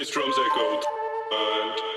Bass drums echoed, and